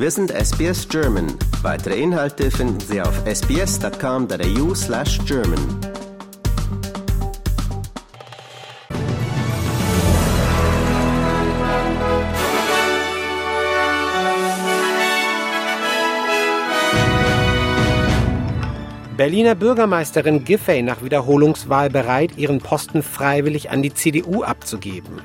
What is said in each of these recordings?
Wir sind SBS German. Weitere Inhalte finden Sie auf sbs.com.au slash German. Berliner Bürgermeisterin Giffey nach Wiederholungswahl bereit, ihren Posten freiwillig an die CDU abzugeben.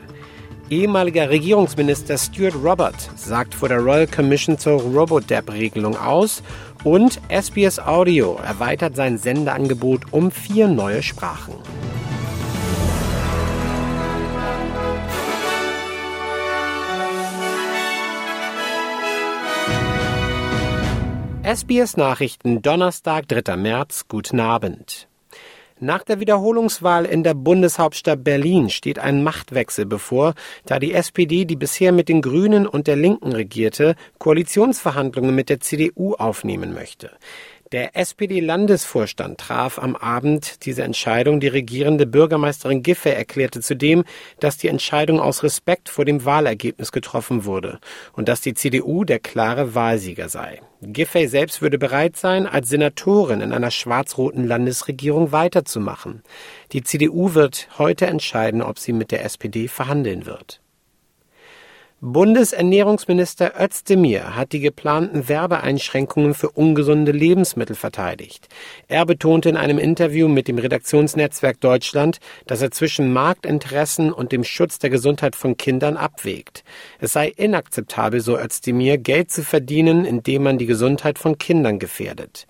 Ehemaliger Regierungsminister Stuart Robert sagt vor der Royal Commission zur Robodep-Regelung aus und SBS Audio erweitert sein Sendeangebot um vier neue Sprachen. SBS Nachrichten Donnerstag, 3. März. Guten Abend. Nach der Wiederholungswahl in der Bundeshauptstadt Berlin steht ein Machtwechsel bevor, da die SPD, die bisher mit den Grünen und der Linken regierte, Koalitionsverhandlungen mit der CDU aufnehmen möchte. Der SPD-Landesvorstand traf am Abend diese Entscheidung. Die regierende Bürgermeisterin Giffey erklärte zudem, dass die Entscheidung aus Respekt vor dem Wahlergebnis getroffen wurde und dass die CDU der klare Wahlsieger sei. Giffey selbst würde bereit sein, als Senatorin in einer schwarz-roten Landesregierung weiterzumachen. Die CDU wird heute entscheiden, ob sie mit der SPD verhandeln wird. Bundesernährungsminister Özdemir hat die geplanten Werbeeinschränkungen für ungesunde Lebensmittel verteidigt. Er betonte in einem Interview mit dem Redaktionsnetzwerk Deutschland, dass er zwischen Marktinteressen und dem Schutz der Gesundheit von Kindern abwägt. Es sei inakzeptabel, so Özdemir, Geld zu verdienen, indem man die Gesundheit von Kindern gefährdet.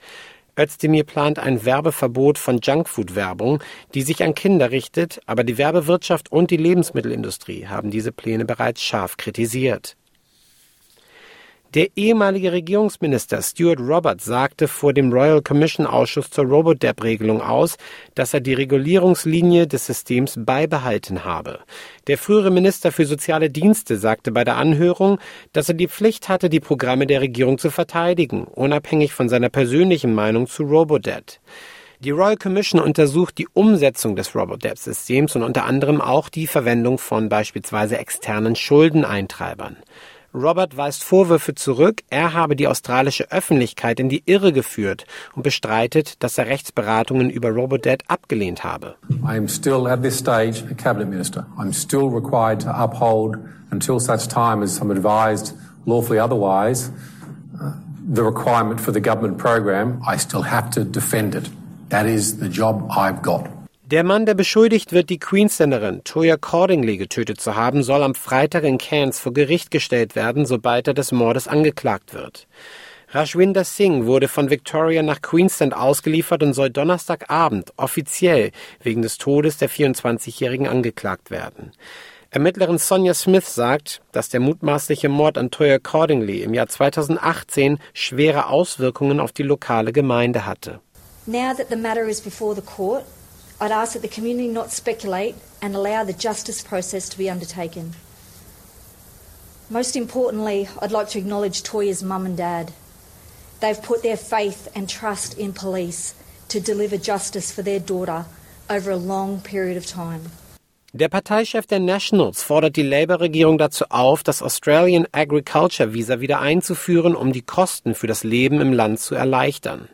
Özdemir plant ein Werbeverbot von Junkfood-Werbung, die sich an Kinder richtet, aber die Werbewirtschaft und die Lebensmittelindustrie haben diese Pläne bereits scharf kritisiert. Der ehemalige Regierungsminister Stuart Roberts sagte vor dem Royal Commission Ausschuss zur Robodep-Regelung aus, dass er die Regulierungslinie des Systems beibehalten habe. Der frühere Minister für soziale Dienste sagte bei der Anhörung, dass er die Pflicht hatte, die Programme der Regierung zu verteidigen, unabhängig von seiner persönlichen Meinung zu Robodebt. Die Royal Commission untersucht die Umsetzung des Robodebt-Systems und unter anderem auch die Verwendung von beispielsweise externen Schuldeneintreibern. Robert weist Vorwürfe zurück, er habe die australische Öffentlichkeit in die Irre geführt und bestreitet, dass er Rechtsberatungen über Robodebt abgelehnt habe. I am still at this stage a cabinet minister. I'm still required to uphold until such time as I'm advised lawfully otherwise uh, the requirement for the government program. I still have to defend it. That is the job I've got. Der Mann, der beschuldigt wird, die Queensländerin Toya Cordingley getötet zu haben, soll am Freitag in Cairns vor Gericht gestellt werden, sobald er des Mordes angeklagt wird. Rashwinder Singh wurde von Victoria nach Queensland ausgeliefert und soll Donnerstagabend offiziell wegen des Todes der 24-Jährigen angeklagt werden. Ermittlerin Sonja Smith sagt, dass der mutmaßliche Mord an Toya Cordingley im Jahr 2018 schwere Auswirkungen auf die lokale Gemeinde hatte. Now that the matter is before the court, I'd ask that the community not speculate and allow the justice process to be undertaken. Most importantly, I'd like to acknowledge Toya's mum and dad. They've put their faith and trust in police to deliver justice for their daughter over a long period of time. Der Parteichef der Nationals fordert die Labour-Regierung dazu auf, das Australian Agriculture Visa wieder einzuführen, um die Kosten für das Leben im Land zu erleichtern.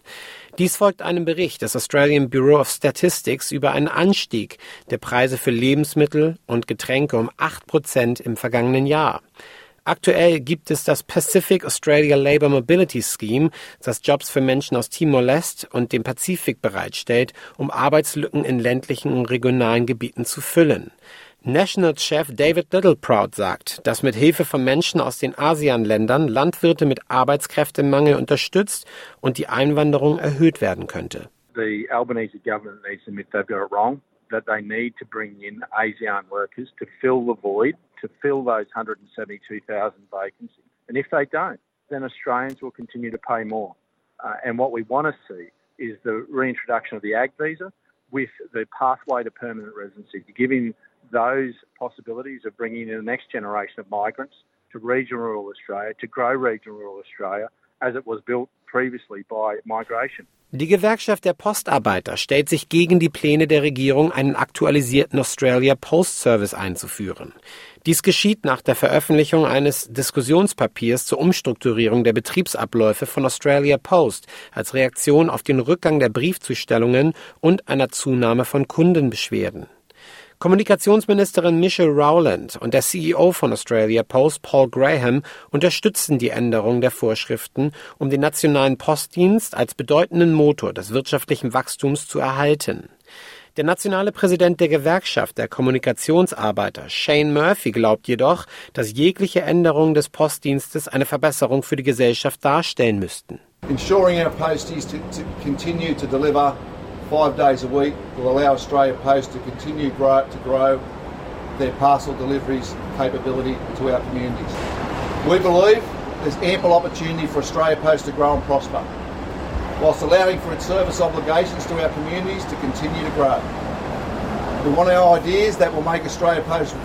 Dies folgt einem Bericht des Australian Bureau of Statistics über einen Anstieg der Preise für Lebensmittel und Getränke um 8 Prozent im vergangenen Jahr. Aktuell gibt es das Pacific Australia Labour Mobility Scheme, das Jobs für Menschen aus Timor-Leste und dem Pazifik bereitstellt, um Arbeitslücken in ländlichen und regionalen Gebieten zu füllen. National-Chef David Littleproud sagt, dass mit Hilfe von Menschen aus den ASEAN-Ländern Landwirte mit Arbeitskräftemangel unterstützt und die Einwanderung erhöht werden könnte. The Albanese government needs to admit they've got it wrong, that they need to bring in ASEAN workers to fill the void, to fill those 172,000 vacancies. And if they don't, then Australians will continue to pay more. Uh, and what we want to see is the reintroduction of the ag visa with the pathway to permanent residency, giving those possibilities of bringing in the next generation of migrants to regional rural Australia, to grow regional rural Australia as it was built previously by migration. Die Gewerkschaft der Postarbeiter stellt sich gegen die Pläne der Regierung, einen aktualisierten Australia Post Service einzuführen. Dies geschieht nach der Veröffentlichung eines Diskussionspapiers zur Umstrukturierung der Betriebsabläufe von Australia Post als Reaktion auf den Rückgang der Briefzustellungen und einer Zunahme von Kundenbeschwerden. Kommunikationsministerin Michelle Rowland und der CEO von Australia Post, Paul Graham, unterstützen die Änderung der Vorschriften, um den nationalen Postdienst als bedeutenden Motor des wirtschaftlichen Wachstums zu erhalten. Der nationale Präsident der Gewerkschaft der Kommunikationsarbeiter, Shane Murphy, glaubt jedoch, dass jegliche Änderungen des Postdienstes eine Verbesserung für die Gesellschaft darstellen müssten. Ensuring our posties to, to continue to deliver five days a week will allow Australia Post to continue grow, to grow their parcel deliveries capability to our communities. We believe there's ample opportunity for Australia Post to grow and prosper, whilst allowing for its service obligations to our communities to continue to grow. We want our ideas that will make Australia Post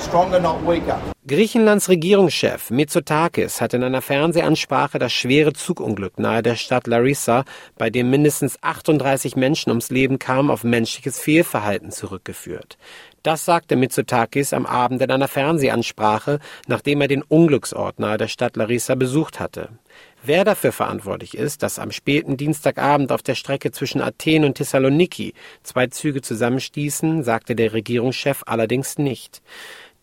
stronger, not weaker. Griechenlands Regierungschef Mitsotakis hat in einer Fernsehansprache das schwere Zugunglück nahe der Stadt Larissa, bei dem mindestens 38 Menschen ums Leben kamen, auf menschliches Fehlverhalten zurückgeführt. Das sagte Mitsotakis am Abend in einer Fernsehansprache, nachdem er den Unglücksort nahe der Stadt Larissa besucht hatte. Wer dafür verantwortlich ist, dass am späten Dienstagabend auf der Strecke zwischen Athen und Thessaloniki zwei Züge zusammenstießen, sagte der Regierungschef allerdings nicht.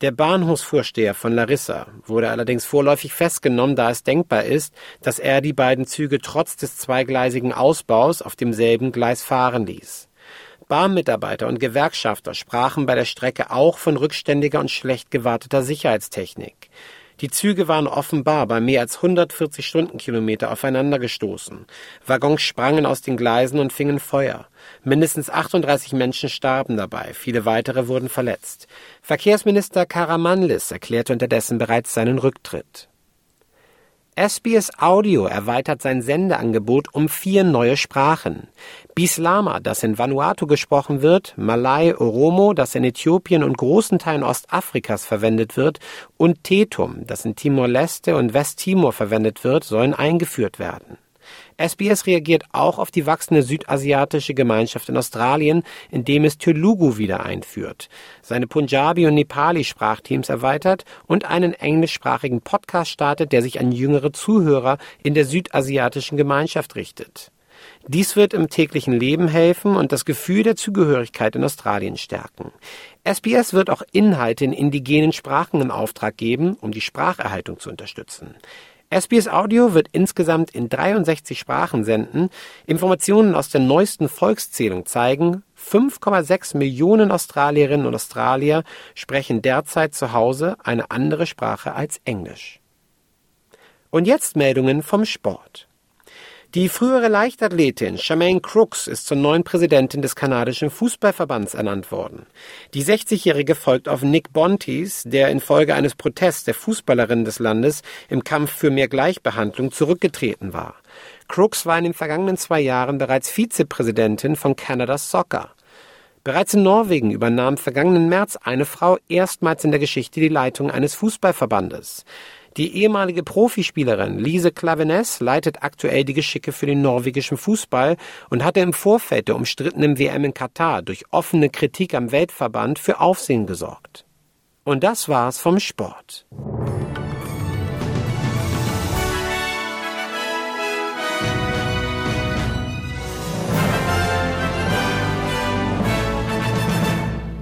Der Bahnhofsvorsteher von Larissa wurde allerdings vorläufig festgenommen, da es denkbar ist, dass er die beiden Züge trotz des zweigleisigen Ausbaus auf demselben Gleis fahren ließ. Bahnmitarbeiter und Gewerkschafter sprachen bei der Strecke auch von rückständiger und schlecht gewarteter Sicherheitstechnik. Die Züge waren offenbar bei mehr als 140 Stundenkilometer aufeinander gestoßen. Waggons sprangen aus den Gleisen und fingen Feuer. Mindestens 38 Menschen starben dabei, viele weitere wurden verletzt. Verkehrsminister Karamanlis erklärte unterdessen bereits seinen Rücktritt. SBS Audio erweitert sein Sendeangebot um vier neue Sprachen. Bislama, das in Vanuatu gesprochen wird, Malay Oromo, das in Äthiopien und großen Teilen Ostafrikas verwendet wird, und Tetum, das in Timor-Leste und Westtimor verwendet wird, sollen eingeführt werden. SBS reagiert auch auf die wachsende südasiatische Gemeinschaft in Australien, indem es Telugu wieder einführt, seine Punjabi- und Nepali-Sprachteams erweitert und einen englischsprachigen Podcast startet, der sich an jüngere Zuhörer in der südasiatischen Gemeinschaft richtet. Dies wird im täglichen Leben helfen und das Gefühl der Zugehörigkeit in Australien stärken. SBS wird auch Inhalte in indigenen Sprachen in Auftrag geben, um die Spracherhaltung zu unterstützen. SBS Audio wird insgesamt in 63 Sprachen senden. Informationen aus der neuesten Volkszählung zeigen, 5,6 Millionen Australierinnen und Australier sprechen derzeit zu Hause eine andere Sprache als Englisch. Und jetzt Meldungen vom Sport. Die frühere Leichtathletin Charmaine Crooks ist zur neuen Präsidentin des kanadischen Fußballverbands ernannt worden. Die 60-Jährige folgt auf Nick Bontis, der infolge eines Protests der Fußballerin des Landes im Kampf für mehr Gleichbehandlung zurückgetreten war. Crooks war in den vergangenen zwei Jahren bereits Vizepräsidentin von Canada Soccer. Bereits in Norwegen übernahm vergangenen März eine Frau erstmals in der Geschichte die Leitung eines Fußballverbandes. Die ehemalige Profispielerin Lise Klaveness leitet aktuell die Geschicke für den norwegischen Fußball und hatte im Vorfeld der umstrittenen WM in Katar durch offene Kritik am Weltverband für Aufsehen gesorgt. Und das war's vom Sport.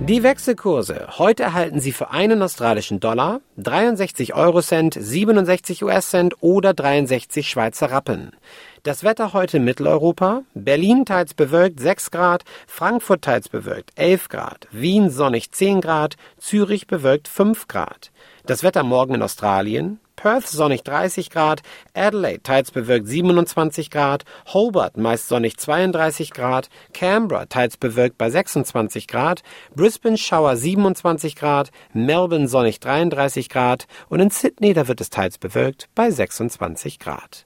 Die Wechselkurse. Heute erhalten Sie für einen australischen Dollar 63 Eurocent, 67 US-Cent oder 63 Schweizer Rappen. Das Wetter heute in Mitteleuropa. Berlin teils bewölkt 6 Grad, Frankfurt teils bewölkt 11 Grad, Wien sonnig 10 Grad, Zürich bewölkt 5 Grad. Das Wetter morgen in Australien. Perth sonnig 30 Grad, Adelaide teils bewölkt 27 Grad, Hobart meist sonnig 32 Grad, Canberra teils bewölkt bei 26 Grad, Brisbane Schauer 27 Grad, Melbourne sonnig 33 Grad. Und in Sydney da wird es teils bewölkt bei 26 Grad.